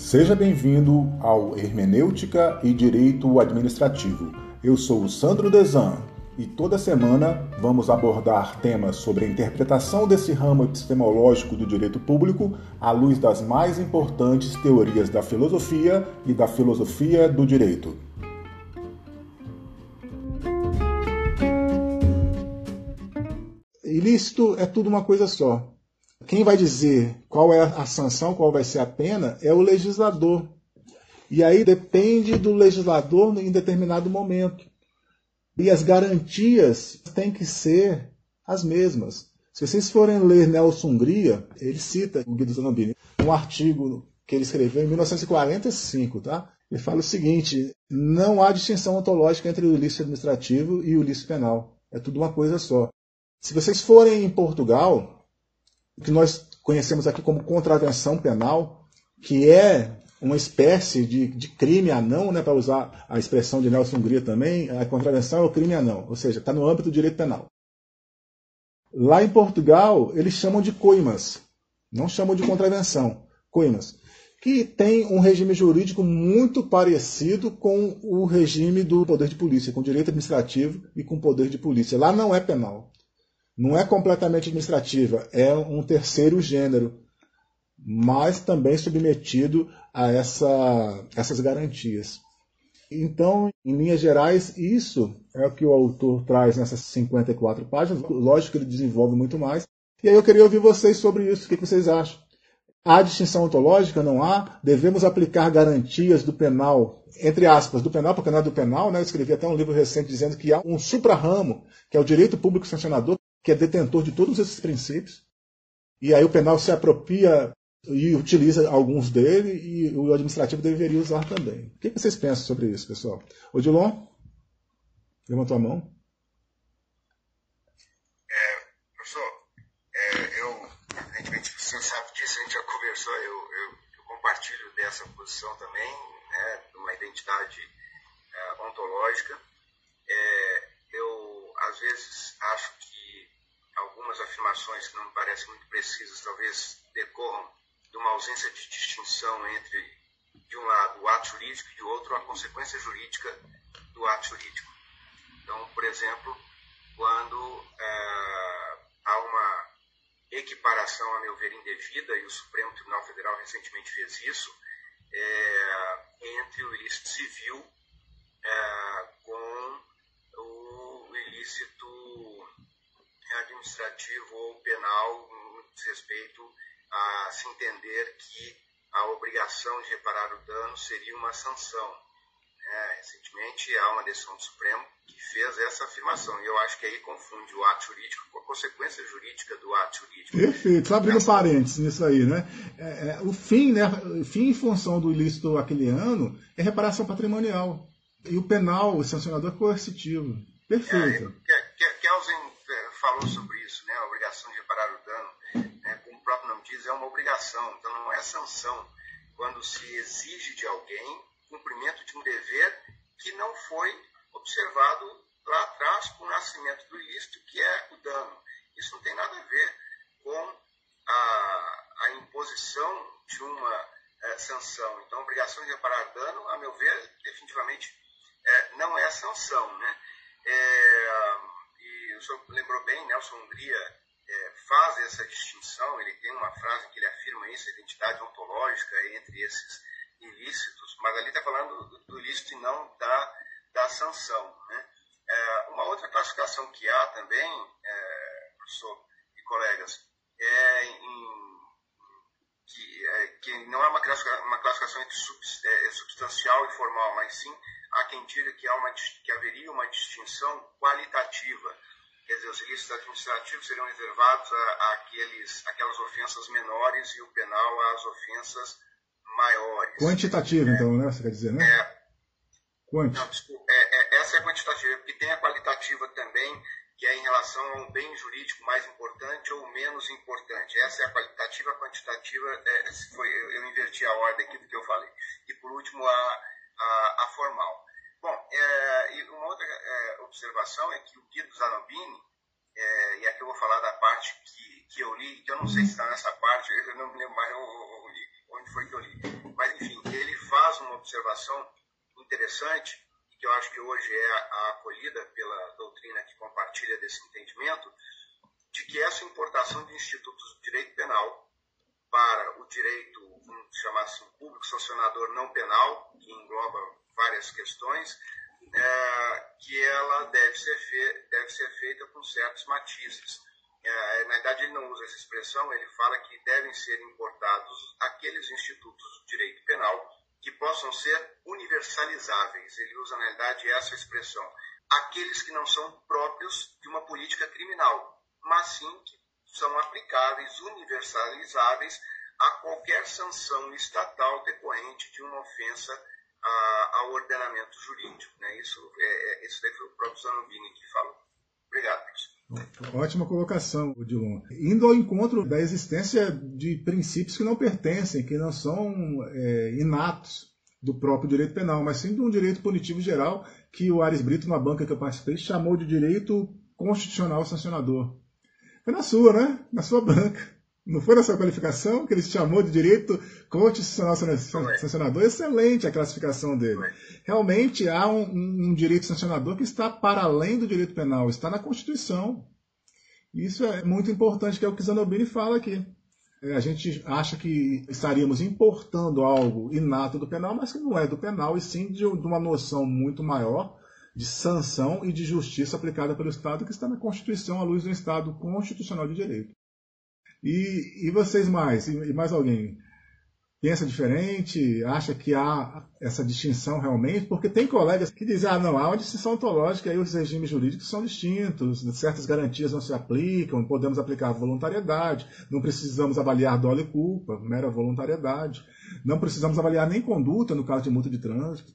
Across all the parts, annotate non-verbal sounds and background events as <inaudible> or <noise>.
Seja bem-vindo ao Hermenêutica e Direito Administrativo. Eu sou o Sandro Desan e toda semana vamos abordar temas sobre a interpretação desse ramo epistemológico do direito público à luz das mais importantes teorias da filosofia e da filosofia do direito. Ilícito é tudo uma coisa só. Quem vai dizer qual é a sanção, qual vai ser a pena, é o legislador. E aí depende do legislador em determinado momento. E as garantias têm que ser as mesmas. Se vocês forem ler Nelson Hungria, ele cita o Guido Zanambini, um artigo que ele escreveu em 1945, tá? Ele fala o seguinte: não há distinção ontológica entre o ilícito administrativo e o ilícito penal. É tudo uma coisa só. Se vocês forem em Portugal, que nós conhecemos aqui como contravenção penal, que é uma espécie de, de crime anão, né, para usar a expressão de Nelson Hungria também, a contravenção é o crime anão, ou seja, está no âmbito do direito penal. Lá em Portugal, eles chamam de coimas, não chamam de contravenção, coimas, que tem um regime jurídico muito parecido com o regime do poder de polícia, com o direito administrativo e com o poder de polícia. Lá não é penal não é completamente administrativa, é um terceiro gênero, mas também submetido a essa, essas garantias. Então, em linhas gerais, isso é o que o autor traz nessas 54 páginas. Lógico que ele desenvolve muito mais. E aí eu queria ouvir vocês sobre isso. O que vocês acham? Há distinção ontológica? Não há? Devemos aplicar garantias do penal, entre aspas, do penal, porque não é do penal, né? Eu escrevi até um livro recente dizendo que há um supra-ramo, que é o direito público sancionador, que é detentor de todos esses princípios, e aí o penal se apropria e utiliza alguns dele, e o administrativo deveria usar também. O que vocês pensam sobre isso, pessoal? Odilon? Levantou a mão? É, professor, é, eu, evidentemente, o senhor sabe disso, a gente já conversou, eu, eu, eu compartilho dessa posição também, né, de uma identidade é, ontológica. É, eu, às vezes, acho que algumas afirmações que não me parecem muito precisas talvez decorram de uma ausência de distinção entre, de um lado, o ato jurídico e de outro, a consequência jurídica do ato jurídico. Então, por exemplo, quando é, há uma equiparação, a meu ver, indevida, e o Supremo Tribunal Federal recentemente fez isso, é, entre o ilícito civil é, com o ilícito administrativo ou penal no respeito a se entender que a obrigação de reparar o dano seria uma sanção. É, recentemente há uma decisão do Supremo que fez essa afirmação e eu acho que aí confunde o ato jurídico com a consequência jurídica do ato jurídico. Perfeito, só abrindo parênteses nisso aí, né? É, é, o fim, né? O fim em função do ilícito aquele ano é reparação patrimonial e o penal, o sancionador coercitivo. Perfeito. Falou sobre isso, né? A obrigação de reparar o dano, né? como o próprio nome diz, é uma obrigação, então não é sanção. Quando se exige de alguém cumprimento de um dever que não foi observado lá atrás com o nascimento do ilícito, que é o dano. Isso não tem nada a ver com a, a imposição de uma é, sanção. Então, a obrigação de reparar dano, a meu ver, definitivamente é, não é sanção. Né? É, e o senhor lembrou bem, Nelson Hungria é, faz essa distinção, ele tem uma frase que ele afirma isso, a identidade ontológica entre esses ilícitos, mas ali está falando do, do, ilícito e não da, da sanção. Né? É, uma outra classificação que há também, é, professor e colegas, é em, que, é, que não é uma classificação, uma classificação entre sub, é, substancial e formal, mas sim há quem diga que, há uma, que haveria uma distinção qualitativa. Quer dizer, os ilícitos administrativos seriam reservados àqueles, àquelas ofensas menores e o penal às ofensas maiores. Quantitativa, é, então, né? Você quer dizer, né? É. Quanti. Não, desculpa, é, é, essa é a quantitativa, porque tem a qualitativa também, que é em relação a um bem jurídico mais importante ou menos importante. Essa é a qualitativa, a quantitativa, é, foi, eu, inverti a ordem aqui do que eu falei. E por último, a, a, a formal. Bom, é, e uma outra observação é que o Guido Zanambini, é, e aqui eu vou falar da parte que, que eu li, que eu não sei se está nessa parte, eu não me lembro mais onde foi que eu li. Mas, enfim, observação interessante, que eu acho que hoje é acolhida pela doutrina que compartilha desse entendimento, de que essa importação de institutos de direito penal para o direito, vamos chamar assim, público sancionador não penal, que engloba várias questões, é, que ela deve ser, fe deve ser feita com certos matizes. É, na verdade, ele não usa essa expressão, ele fala que devem ser importados aqueles institutos de direito penal que possam ser universalizáveis. Ele usa, na verdade, essa expressão. Aqueles que não são próprios de uma política criminal, mas sim que são aplicáveis, universalizáveis a qualquer sanção estatal decorrente de uma ofensa a, ao ordenamento jurídico. Né? Isso, é, é isso daí foi o próprio Zanubini que falou. Obrigado, professor. Ótima colocação, Odilon. Indo ao encontro da existência de princípios que não pertencem, que não são é, inatos do próprio direito penal, mas sim de um direito punitivo geral que o Ares Brito, na banca que eu participei, chamou de direito constitucional sancionador. Foi na sua, né? Na sua banca. Não foi na sua qualificação que ele chamou de direito constitucional sancionador? Excelente a classificação dele. Realmente há um, um, direito sancionador que está para além do direito penal, está na Constituição. Isso é muito importante, que é o que Zanobini fala aqui. É, a gente acha que estaríamos importando algo inato do penal, mas que não é do penal, e sim de uma noção muito maior de sanção e de justiça aplicada pelo Estado, que está na Constituição, à luz do Estado constitucional de direito. E, e vocês mais? E, mais alguém? Pensa diferente? Acha que há essa distinção realmente? Porque tem colegas que dizem, ah, não, há uma distinção ontológica, aí os regimes jurídicos são distintos, certas garantias não se aplicam, podemos aplicar voluntariedade, não precisamos avaliar dolo e culpa, mera voluntariedade, não precisamos avaliar nem conduta no caso de multa de trânsito.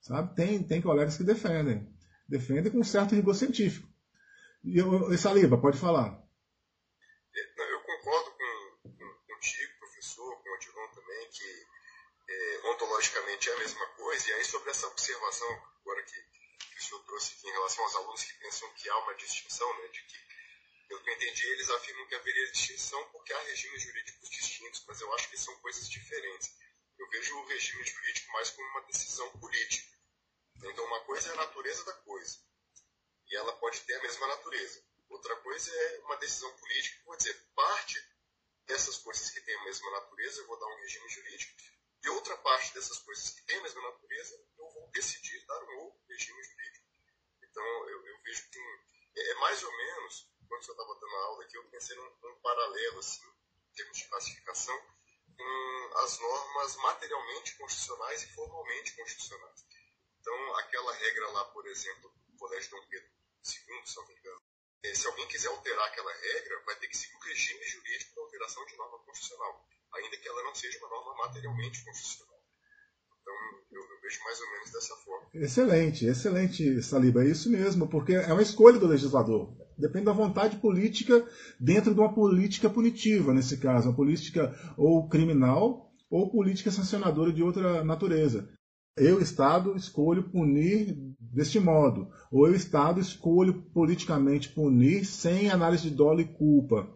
Sabe? Tem, tem colegas que defendem, defendem com certo rigor científico. E, eu, Saliba, pode falar. Ontologicamente é a mesma coisa, e aí sobre essa observação agora que, que o senhor trouxe aqui em relação aos alunos que pensam que há uma distinção, né, de que, pelo que eu entendi, eles afirmam que haveria distinção porque há regimes jurídicos distintos, mas eu acho que são coisas diferentes. Eu vejo o regime jurídico mais como uma decisão política. Então, uma coisa é a natureza da coisa, e ela pode ter a mesma natureza. Outra coisa é uma decisão política, vou dizer, parte dessas coisas que têm a mesma natureza, eu vou dar um regime jurídico, e outra parte dessas coisas que têm a mesma natureza, eu vou decidir dar um outro regime jurídico. Então, eu, eu vejo que é, é, mais ou menos, quando eu estava dando a aula aqui, eu pensei num, num paralelo, assim, em termos de classificação, com as normas materialmente constitucionais e formalmente constitucionais. Então, aquela regra lá, por exemplo, do Colégio Dom Pedro II, se não me engano, se alguém quiser alterar aquela regra, vai ter que seguir o regime jurídico da alteração de norma constitucional ainda que ela não seja uma norma materialmente constitucional. Então, eu, eu, vejo mais ou menos dessa forma. Excelente, excelente, Saliba. É isso mesmo, porque é uma escolha do legislador. Depende da vontade política dentro de uma política punitiva, nesse caso, uma política ou criminal ou política sancionadora de outra natureza. Eu, Estado, escolho punir deste modo. Ou eu, Estado, escolho politicamente punir sem análise de dolo e culpa.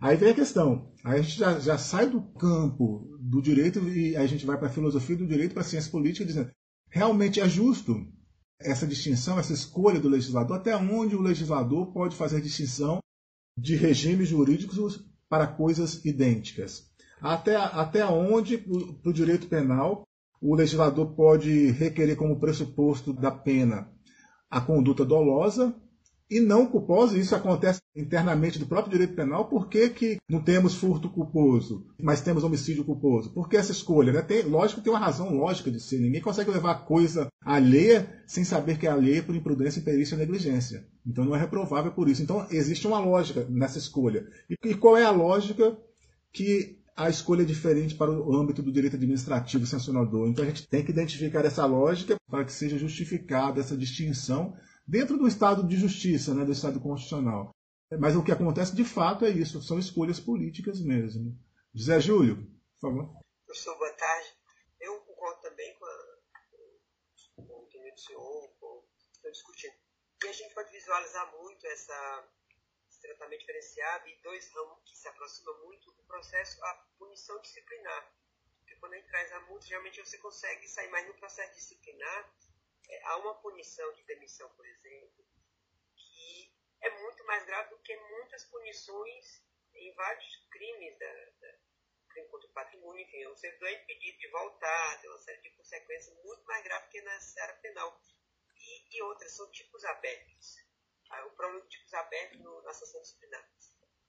Aí vem a questão. Aí a gente já, já sai do campo do direito e a gente vai para a filosofia do direito, para a ciência política, dizendo realmente é justo essa distinção, essa escolha do legislador, até onde o legislador pode fazer distinção de regimes jurídicos para coisas idênticas. Até, até onde, para o direito penal, o legislador pode requerer como pressuposto da pena a conduta dolosa e não culposos, isso acontece internamente do próprio direito penal, por que, que não temos furto culposo, mas temos homicídio culposo? Por que essa escolha? Né? Tem, lógico tem uma razão lógica de ser. Ninguém consegue levar coisa alheia sem saber que é alheia por imprudência, imperícia e negligência. Então não é reprovável por isso. Então existe uma lógica nessa escolha. E, e qual é a lógica que a escolha é diferente para o âmbito do direito administrativo sancionador? Então a gente tem que identificar essa lógica para que seja justificada essa distinção dentro do Estado de Justiça, né, do Estado Constitucional. Mas o que acontece de fato é isso, são escolhas políticas mesmo. José Júlio, por favor. Professor, boa tarde. Eu concordo também com, a, com o que o senhor está discutindo. E a gente pode visualizar muito essa, tratamento diferenciado e dois ramos que se aproximam muito do processo, a punição disciplinar. Porque quando a gente traz a multa, geralmente você consegue sair, mas no processo disciplinar, é, há uma punição de demissão, por exemplo, que é muito mais grave do que muitas punições em vários crimes da, da crime contra o patrimônio, enfim, servidor é impedido de voltar, tem uma série de consequências muito mais graves que na seara penal. E, e outras são tipos abertos. O problema de tipos abertos no, na sanção disciplinar.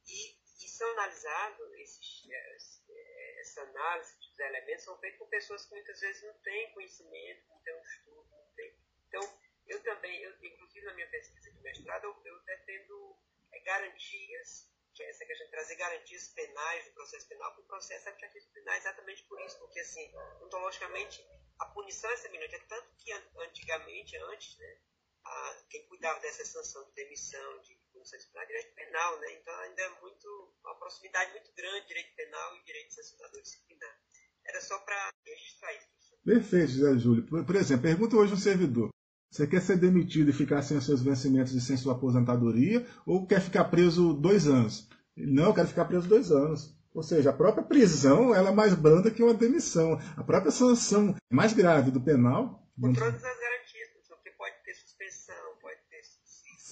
E, e são analisados, esses, eh, essa análise dos elementos são feitos por pessoas que muitas vezes não têm conhecimento, não têm um estudo, não têm. Então, eu também, eu, inclusive na minha pesquisa de mestrado, eu, eu defendo é, garantias que é essa questão de trazer garantias penais do processo penal para o processo administrativo penal, exatamente por isso, porque assim, ontologicamente, a punição é semelhante, é tanto que antigamente, antes, né, a, quem cuidava dessa sanção de demissão, de disciplinar, direito penal, né, então ainda é muito, uma proximidade muito grande, direito penal e direito sancionador disciplinar. Era só para registrar isso. Perfeito, José Júlio. Por, por exemplo, pergunta hoje um servidor. Você quer ser demitido e ficar sem os seus vencimentos e sem sua aposentadoria, ou quer ficar preso dois anos? Não, eu quero ficar preso dois anos. Ou seja, a própria prisão ela é mais branda que uma demissão. A própria sanção mais grave do penal. Com todas as garantias, porque pode ter suspensão, pode ter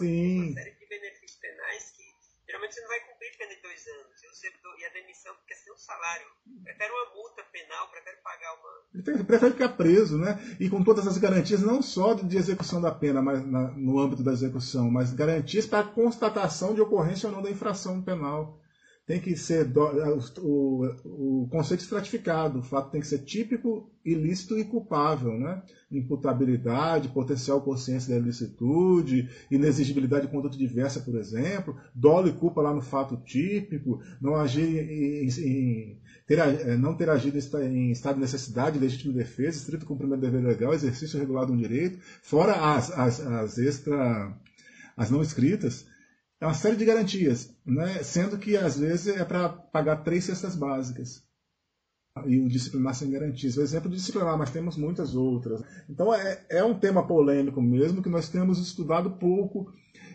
Sim. uma série de benefícios penais que geralmente você não vai cumprir pena de dois anos. E a demissão fica sem o salário. Prefere uma multa penal, prefere pagar uma. Prefere ficar preso, né? E com todas as garantias, não só de execução da pena, mas na, no âmbito da execução, mas garantias para a constatação de ocorrência ou não da infração penal tem que ser do, o, o, conceito estratificado, o fato tem que ser típico, ilícito e culpável, né? Imputabilidade, potencial consciência da ilicitude, inexigibilidade de conduta diversa, por exemplo, dolo e culpa lá no fato típico, não agir em, em ter, eh, não ter agido em estado de necessidade, legítima defesa, estrito cumprimento do dever legal, exercício regular de um direito, fora as, as, as extra, as não escritas, é uma série de garantias, né? sendo que às vezes é para pagar três cestas básicas. E o disciplinar sem garantias. O exemplo de disciplinar, mas temos muitas outras. Então é, é um tema polêmico mesmo, que nós temos estudado pouco.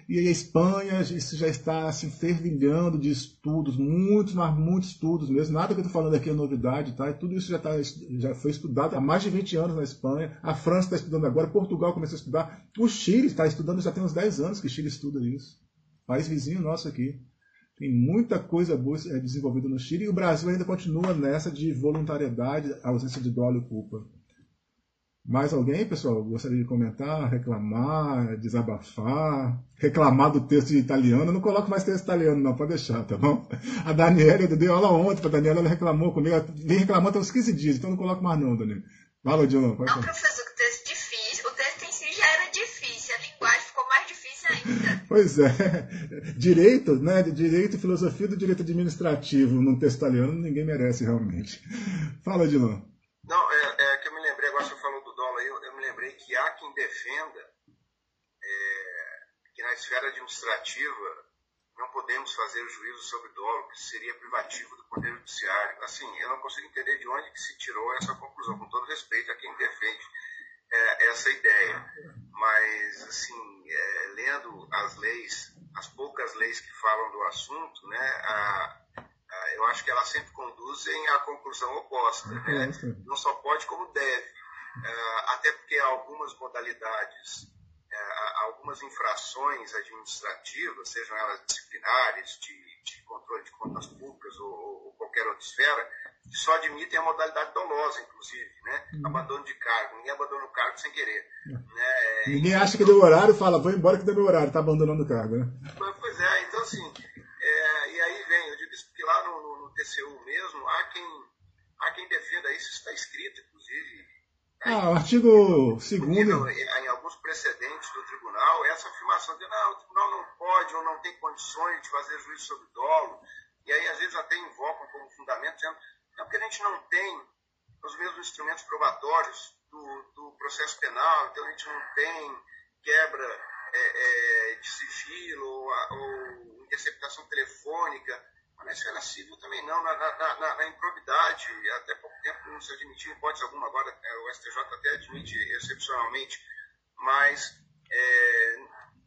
E a Espanha, isso já está assim, fervilhando de estudos, muitos, mas muitos estudos mesmo. Nada que eu estou falando aqui é novidade, tá? E tudo isso já, tá, já foi estudado há mais de 20 anos na Espanha. A França está estudando agora, Portugal começou a estudar. O Chile está estudando já tem uns 10 anos que o Chile estuda isso país vizinho nosso aqui. Tem muita coisa boa é, desenvolvida no Chile e o Brasil ainda continua nessa de voluntariedade, ausência de dolo e culpa. Mais alguém, pessoal, gostaria de comentar, reclamar, desabafar, reclamar do texto italiano? Eu não coloco mais texto italiano, não, pode deixar, tá bom? A Daniela, eu dei aula ontem para a Daniela, ela reclamou comigo, ela vem reclamando até uns 15 dias, então não coloco mais não, Daniela. Fala, John. Não, professor, o texto <laughs> Pois é. Direito, né? Direito e filosofia do direito administrativo num texto italiano ninguém merece realmente. Fala, Dilon. Não, é, é, que eu me lembrei, agora você falou do dólar aí, eu, eu me lembrei que há quem defenda é, que na esfera administrativa não podemos fazer juízo sobre dólar, que seria privativo do Poder Judiciário. Assim, eu não consigo entender de onde que se tirou essa conclusão, com todo respeito a quem defende é, essa ideia. Mas, assim, é, lendo as leis, as poucas leis que falam do assunto, né, a, a, eu acho que elas sempre conduzem à conclusão oposta. Né? Não só pode, como deve. É, até porque algumas modalidades, é, algumas infrações administrativas, sejam elas disciplinares, de, de controle de contas públicas ou, ou qualquer outra esfera, que só admitem a modalidade dolosa, inclusive, né? Uhum. Abandono de cargo. Ninguém abandona o cargo sem querer. Uhum. Né? Ninguém então, acha que deu horário e fala, vou embora que deu meu horário, está abandonando o cargo, né? Pois é, então assim, é, e aí vem, eu digo isso porque lá no, no, no, TCU mesmo, há quem, há quem defenda isso, está escrito, inclusive. Ah, o artigo 2 Em alguns precedentes do tribunal, essa afirmação de não, o tribunal não pode ou não tem condições de fazer juízo sobre dolo, e aí às vezes até invocam como fundamento, dizendo é porque a gente não tem os mesmos instrumentos probatórios do, do processo penal, então a gente não tem quebra é, é, de sigilo ou, ou, interceptação telefônica. Mas na esfera civil também não. Na, na, na, na, improbidade, até pouco tempo não se admitiu hipótese alguma, agora é, o STJ até admite excepcionalmente, mas é,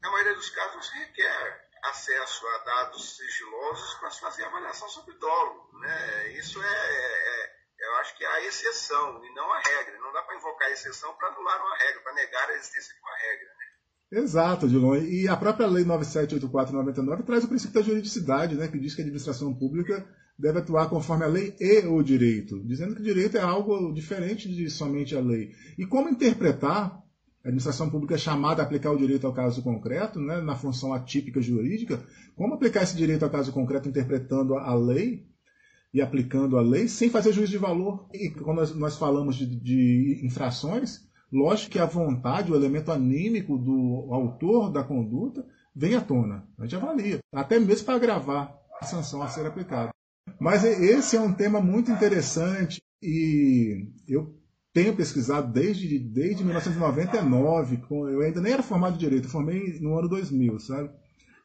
na maioria dos casos requer acesso a dados sigilosos para se fazer avaliação sobre dolo. Né? Isso é, é, eu acho que a exceção e não a regra. Não dá para invocar a exceção para anular uma regra, para negar a existência de uma regra. Né? Exato, Dilon. E a própria Lei 9784-99 traz o princípio da juridicidade, né, que diz que a administração pública deve atuar conforme a lei e o direito, dizendo que o direito é algo diferente de somente a lei. E como interpretar a administração pública é chamada a aplicar o direito ao caso concreto, né, na função atípica jurídica, como aplicar esse direito ao caso concreto interpretando a lei e aplicando a lei sem fazer juízo de valor? E quando nós, nós falamos de, de infrações, lógico que a vontade, o elemento anímico do autor da conduta vem à tona. A gente avalia, até mesmo para agravar a sanção a ser aplicada. Mas esse é um tema muito interessante e eu tenho pesquisado desde, desde 1999, eu ainda nem era formado de Direito, eu formei no ano 2000, sabe?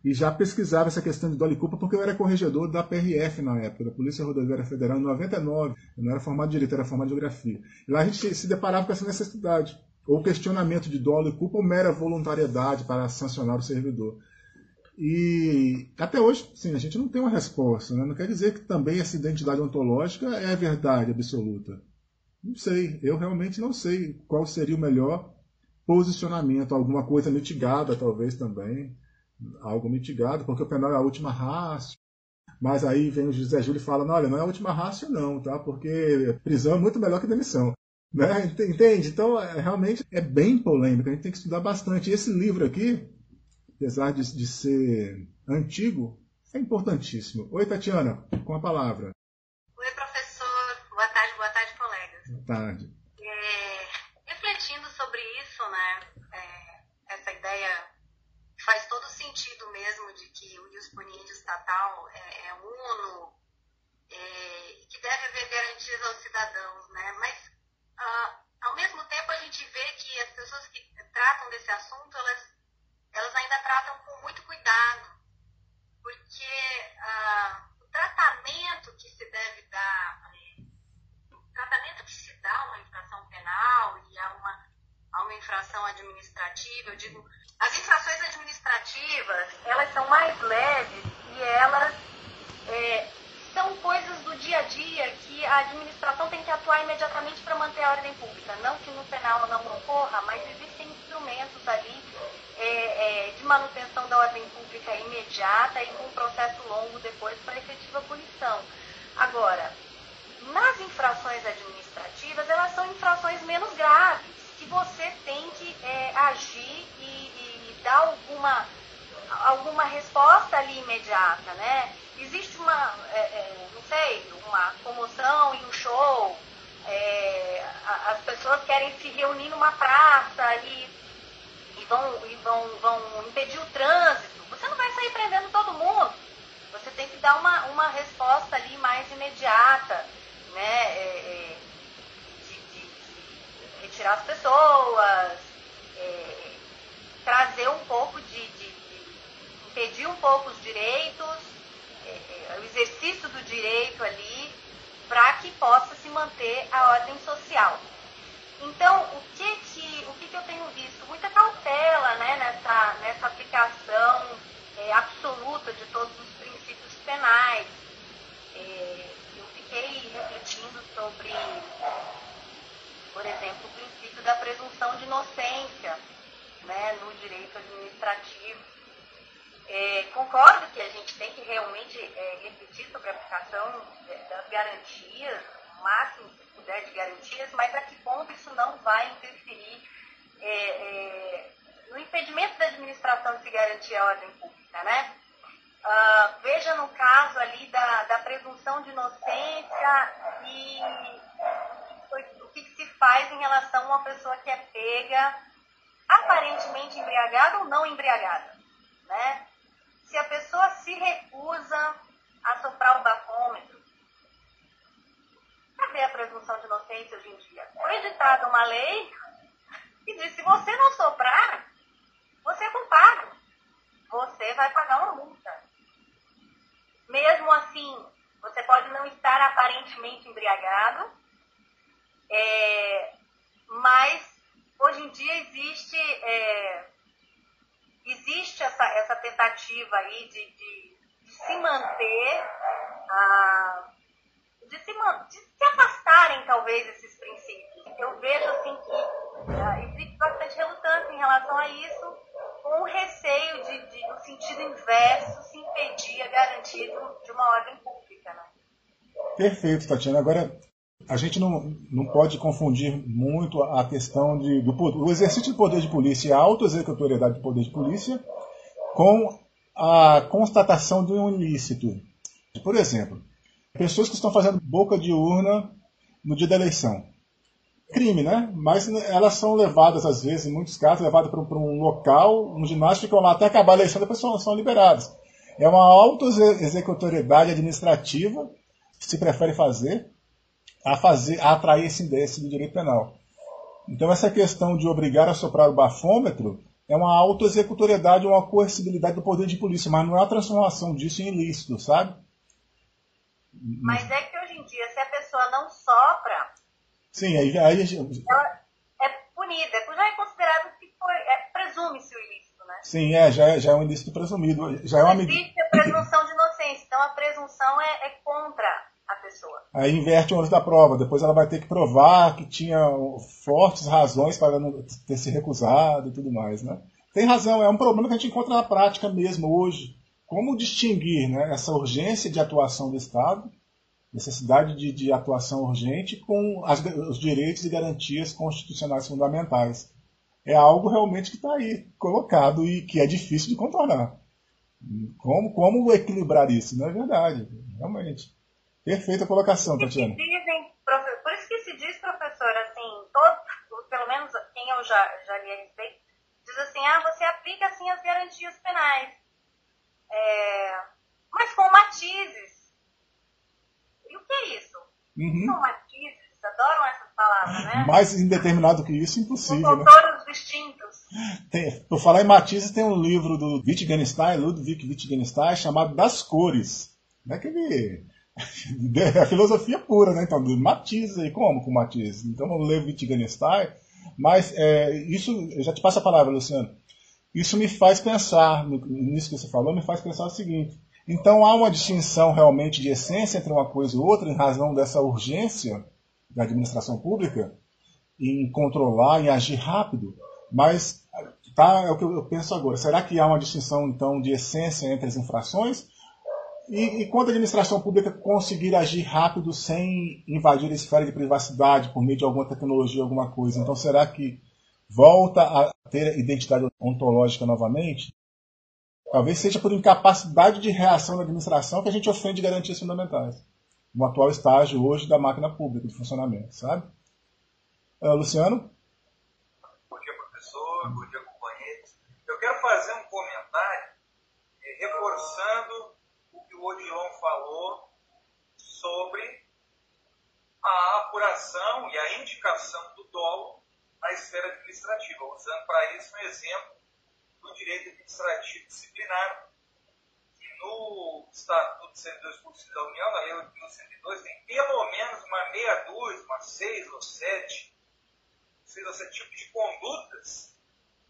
E já pesquisava essa questão de dolo e culpa porque eu era corregedor da PRF na época, da Polícia Rodoviária Federal, em 99. Eu não era formado de Direito, era formado de Geografia. E lá a gente se deparava com essa necessidade, ou questionamento de dolo e culpa ou mera voluntariedade para sancionar o servidor. E até hoje, sim, a gente não tem uma resposta. Né? Não quer dizer que também essa identidade ontológica é a verdade absoluta. Não sei, eu realmente não sei qual seria o melhor posicionamento, alguma coisa mitigada talvez também, algo mitigado, porque o penal é a última raça. Mas aí vem o José Júlio e fala, olha, não é a última raça não, tá? Porque prisão é muito melhor que demissão. Né? Entende? Então, é, realmente é bem polêmico, a gente tem que estudar bastante. E esse livro aqui, apesar de, de ser antigo, é importantíssimo. Oi, Tatiana, com a palavra. Boa tarde. É, refletindo sobre isso, né, é, essa ideia faz todo sentido mesmo de que o boniente estatal é, é uno, é, que deve haver garantias aos cidadãos, né, mas ah, ao mesmo tempo a gente vê que as pessoas que tratam desse assunto, elas, elas ainda tratam com muito cuidado, porque ah, o tratamento que se deve dar tratamento que se dá a uma infração penal e a uma, a uma infração administrativa, eu digo, as infrações administrativas, elas são mais leves e elas é, são coisas do dia a dia que a administração tem que atuar imediatamente para manter a ordem pública. Não que no penal não ocorra, mas existem instrumentos ali é, é, de manutenção da ordem pública imediata e com um processo longo depois para efetiva punição. Agora, nas infrações administrativas, elas são infrações menos graves, que você tem que é, agir e, dar alguma, alguma resposta ali imediata, né? Existe uma, é, é, não sei, uma comoção e um show, é, as pessoas querem se reunir numa praça e, e, vão, e vão, vão impedir o trânsito. Você não vai sair prendendo todo mundo. Você tem que dar uma, uma resposta ali mais imediata né, é, é, retirar as pessoas, é, trazer um pouco de, de, impedir um pouco os direitos, é, é, o exercício do direito ali, para que possa se manter a ordem social. Então, o que que, o que, que eu tenho visto? Muita cautela né, nessa, nessa aplicação é, absoluta de todos os princípios penais. É, fiquei refletindo sobre, por exemplo, o princípio da presunção de inocência né, no direito administrativo. É, concordo que a gente tem que realmente é, refletir sobre a aplicação das garantias, o máximo que puder de garantias, mas a que ponto isso não vai interferir é, é no impedimento da administração de se garantir a ordem pública, né? Uh, veja no caso ali da, da presunção de inocência e o que, que se faz em relação a uma pessoa que é pega aparentemente embriagada ou não embriagada, né? Se a pessoa se recusa a soprar o bafômetro, cadê a presunção de inocência hoje em dia? Foi editada uma lei que diz se você não soprar, você é culpado. Você vai pagar uma multa. Mesmo assim, você pode não estar aparentemente embriagado, é, mas hoje em dia existe, é, existe essa, essa tentativa aí de, de, de se manter, a, de, se, de se afastarem talvez esses princípios. Eu vejo, assim, que uh, existe bastante relutância em relação a isso, com o receio de, de, no sentido inverso, se impedir a garantia de uma ordem pública, né? Perfeito, Tatiana. Agora, a gente não, não pode confundir muito a questão de, do o exercício do poder de polícia a auto-executoriedade do poder de polícia com a constatação de um ilícito. Por exemplo, pessoas que estão fazendo boca de urna no dia da eleição. Crime, né? Mas elas são levadas, às vezes, em muitos casos, levadas para um local, um ginásio, ficam lá até acabar a eleição, depois são, são liberadas. É uma auto-executoriedade administrativa que se prefere fazer a, fazer, a atrair esse índice do direito penal. Então, essa questão de obrigar a soprar o bafômetro é uma auto-executoriedade, uma coercibilidade do poder de polícia, mas não é a transformação disso em ilícito, sabe? Mas é que hoje em dia, se a pessoa não sopra, Sim, aí, aí ela é punida, já é considerado que foi, é, presume-se o ilícito, né? Sim, é, já, é, já é um ilícito presumido. Já é uma Existe a presunção de inocência, então a presunção é, é contra a pessoa. Aí inverte o ônus da prova, depois ela vai ter que provar que tinha fortes razões para não ter se recusado e tudo mais, né? Tem razão, é um problema que a gente encontra na prática mesmo hoje. Como distinguir né, essa urgência de atuação do Estado, necessidade de, de atuação urgente, com as, os direitos e garantias constitucionais fundamentais? É algo realmente que está aí colocado e que é difícil de contornar. Como, como equilibrar isso? Não é verdade, realmente. Perfeita colocação, Tatiana. Dizem, por isso que se diz, professor, assim, todo, pelo menos quem eu já, já li a respeito, diz assim, ah, você aplica assim as garantias penais. É, mas com matizes. E o que é isso? Uhum. São matizes, adoram essas palavras, né? Mais indeterminado que isso, impossível. Com contornos né? distintos. Tem, por falar em matizes, tem um livro do Wittgenstein, Ludwig Wittgenstein, chamado Das Cores. Não é que ele <laughs> é filosofia pura, né? Então, matiz aí, como com matiz? Então, vamos ler Wittgenstein, mas é, isso, eu já te passo a palavra, Luciano. Isso me faz pensar, nisso que você falou, me faz pensar o seguinte. Então, há uma distinção realmente de essência entre uma coisa e outra, em razão dessa urgência da administração pública em controlar, em agir rápido, mas tá, é o que eu penso agora. Será que há uma distinção, então, de essência entre as infrações? E, e, quando a administração pública conseguir agir rápido sem invadir a esfera de privacidade por meio de alguma tecnologia, alguma coisa, então será que volta a ter identidade ontológica novamente? Talvez seja por incapacidade de reação da administração que a gente ofende garantias fundamentais. No atual estágio hoje da máquina pública de funcionamento, sabe? Uh, Luciano? Bom dia, professor. Bom dia, companheiros. Eu quero fazer um comentário eh, reforçando o Odilon falou sobre a apuração e a indicação do dolo na esfera administrativa, usando para isso um exemplo do direito administrativo disciplinar, que no Estatuto 102 da União, na Lei 8.102, tem pelo menos uma meia dúzia, umas seis ou sete, seis ou sete tipos de condutas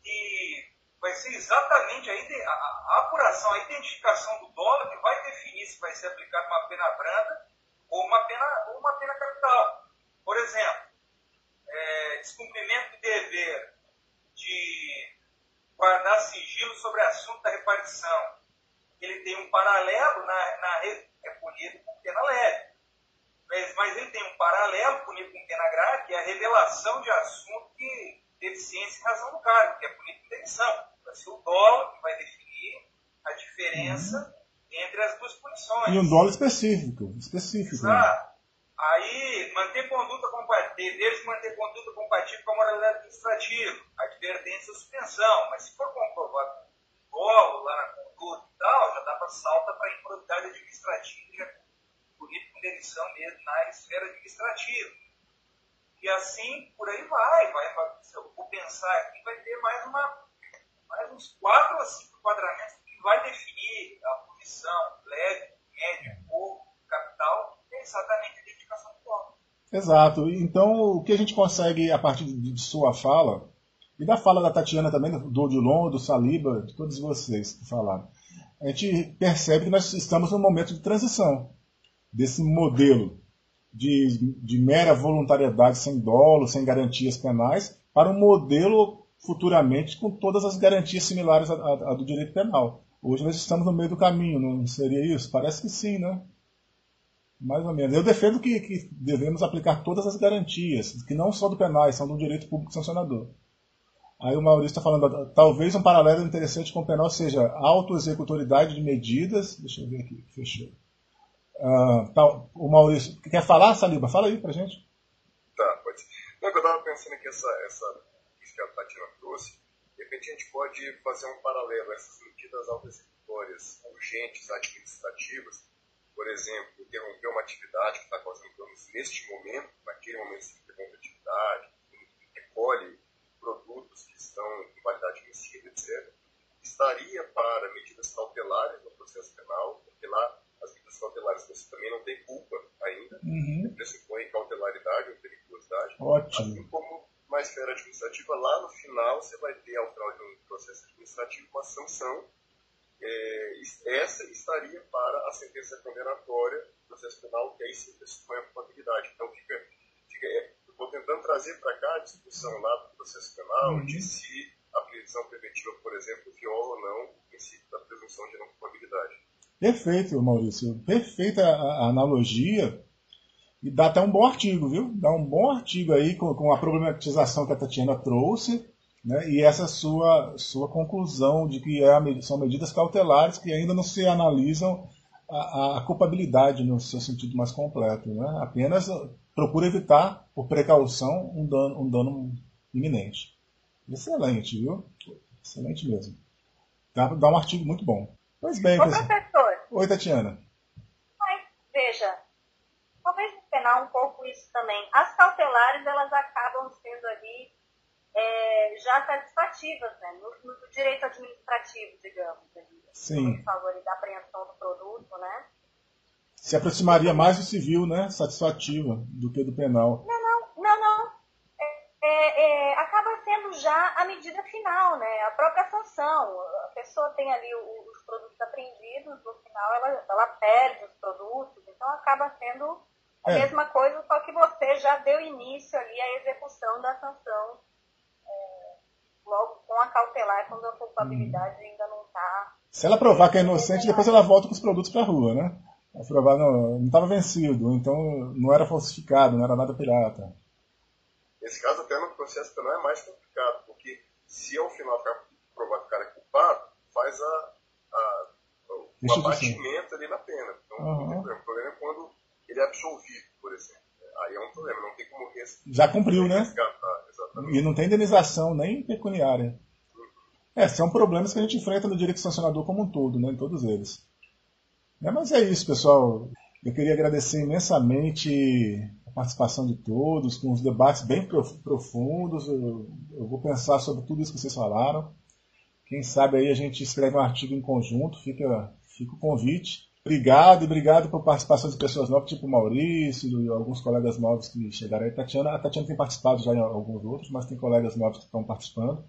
que vai ser exatamente a, a, a, apuração, a identificação do dólar que vai definir se vai ser aplicada uma pena branda ou uma pena, ou uma pena capital. Por exemplo, é, descumprimento do dever de guardar sigilo sobre assunto da repartição. Ele tem um paralelo na, na é punido com pena leve. Mas, mas ele tem um paralelo punido com pena grave, que é a revelação de assunto que deficiência em razão do cargo, que é punido com demissão vai ser o dólar que vai definir a diferença uhum. entre as duas punições. E um dólar específico. específico? Exato. Né? Aí, manter conduta compatível, deles manter conduta compatível com a moralidade administrativa, advertência ou suspensão. Mas se for comprovado dolo lá na conduta e tal, já dá para salta para improbidade administrativa já punido com demissão mesmo na esfera administrativa. E assim, por aí vai, vai, vai se eu vou pensar aqui, vai ter mais uma mais uns quatro ou cinco quadramentos que vai definir a punição leve, média, ou capital, é exatamente a identificação do nome. Exato. Então, o que a gente consegue, a partir de sua fala, e da fala da Tatiana também, do Odilon, do Saliba, de todos vocês que falaram, a gente percebe que nós estamos num momento de transição desse modelo. de, de mera voluntariedade sem dolo, sem garantias penais, para um modelo futuramente com todas as garantias similares à, à, à do direito penal. Hoje nós estamos no meio do caminho, não seria isso? Parece que sim, né? Mais ou menos. Eu defendo que, que, devemos aplicar todas as garantias, que não só do penais, são do direito público sancionador. Aí o Maurício está falando, talvez um paralelo interessante com o penal seja autoexecutoridade de medidas. Deixa eu ver aqui, fechou. Uh, tá, o Maurício, quer falar, Saliba? Fala aí pra gente. Tá, pode. Não, eu estava pensando que essa, essa, que a Tatiana trouxe, de repente a gente pode fazer um paralelo, essas medidas autoexecutórias urgentes, administrativas, por exemplo, interromper uma atividade que está causando danos neste momento, naquele momento se interrompe a atividade, recolhe produtos que estão em validade vencida, etc., estaria para medidas cautelares no processo penal, porque lá as medidas cautelares você também não tem culpa ainda, uhum. pressupõe cautelaridade ou periculosidade. Ótimo. Assim como na esfera administrativa, lá no final você vai ter, ao final de um processo administrativo, uma sanção é, essa estaria para a sentença condenatória do processo penal, que aí sim pressupõe a culpabilidade. Então, fica, fica, é, estou tentando trazer para cá a discussão lá do de se a prisão preventiva, por exemplo, viola ou não o princípio da presunção de não culpabilidade. Perfeito, Maurício. Perfeita a analogia. E dá até um bom artigo, viu? Dá um bom artigo aí com, com a problematização que a Tatiana trouxe né? E essa sua, sua conclusão de que é, são medidas cautelares que ainda não se analisam a, a, culpabilidade no seu sentido mais completo. Né? Apenas procura evitar, por precaução, um dano, um dano iminente. Excelente, viu? Excelente mesmo. Dá, dá um artigo muito bom. Pois bem, Ô, professor. Oi, Tatiana. Mas, veja, talvez penar um pouco isso também. As cautelares, elas acabam sendo ali é, já satisfativas, né? No, no, direito administrativo, digamos. Ali, Sim. favor da apreensão do produto, né? Se aproximaria mais do civil, né? Satisfativa do que do penal. Não, não, não, não. É, é, é, acaba sendo já a medida final, né? A própria sanção. A pessoa tem ali os produtos apreendidos, no final ela, ela perde os produtos, então acaba sendo a é. mesma coisa, só que você já deu início ali à execução da sanção logo com a cautelar quando a culpabilidade hum. ainda não está. Se ela provar que é inocente, depois ela volta com os produtos para a rua, né? Ela provar não estava vencido, então não era falsificado, não era nada pirata. Nesse caso, até no processo penal é mais complicado, porque se ao final ficar provado que o cara é culpado, faz a, a, o abatimento ali na pena. Então, uhum. o problema é quando ele é absolvido, por exemplo. Aí é um problema, não tem como Já cumpriu, né? E não tem indenização nem pecuniária. É, são problemas que a gente enfrenta no direito sancionador como um todo, né, em todos eles. É, mas é isso, pessoal. Eu queria agradecer imensamente participação de todos, com os debates bem profundos. Eu, eu vou pensar sobre tudo isso que vocês falaram. Quem sabe aí a gente escreve um artigo em conjunto, fica, fica o convite. Obrigado, obrigado por participação de pessoas novas, tipo o Maurício e alguns colegas novos que chegaram aí. Tatiana, a Tatiana tem participado já em alguns outros, mas tem colegas novos que estão participando.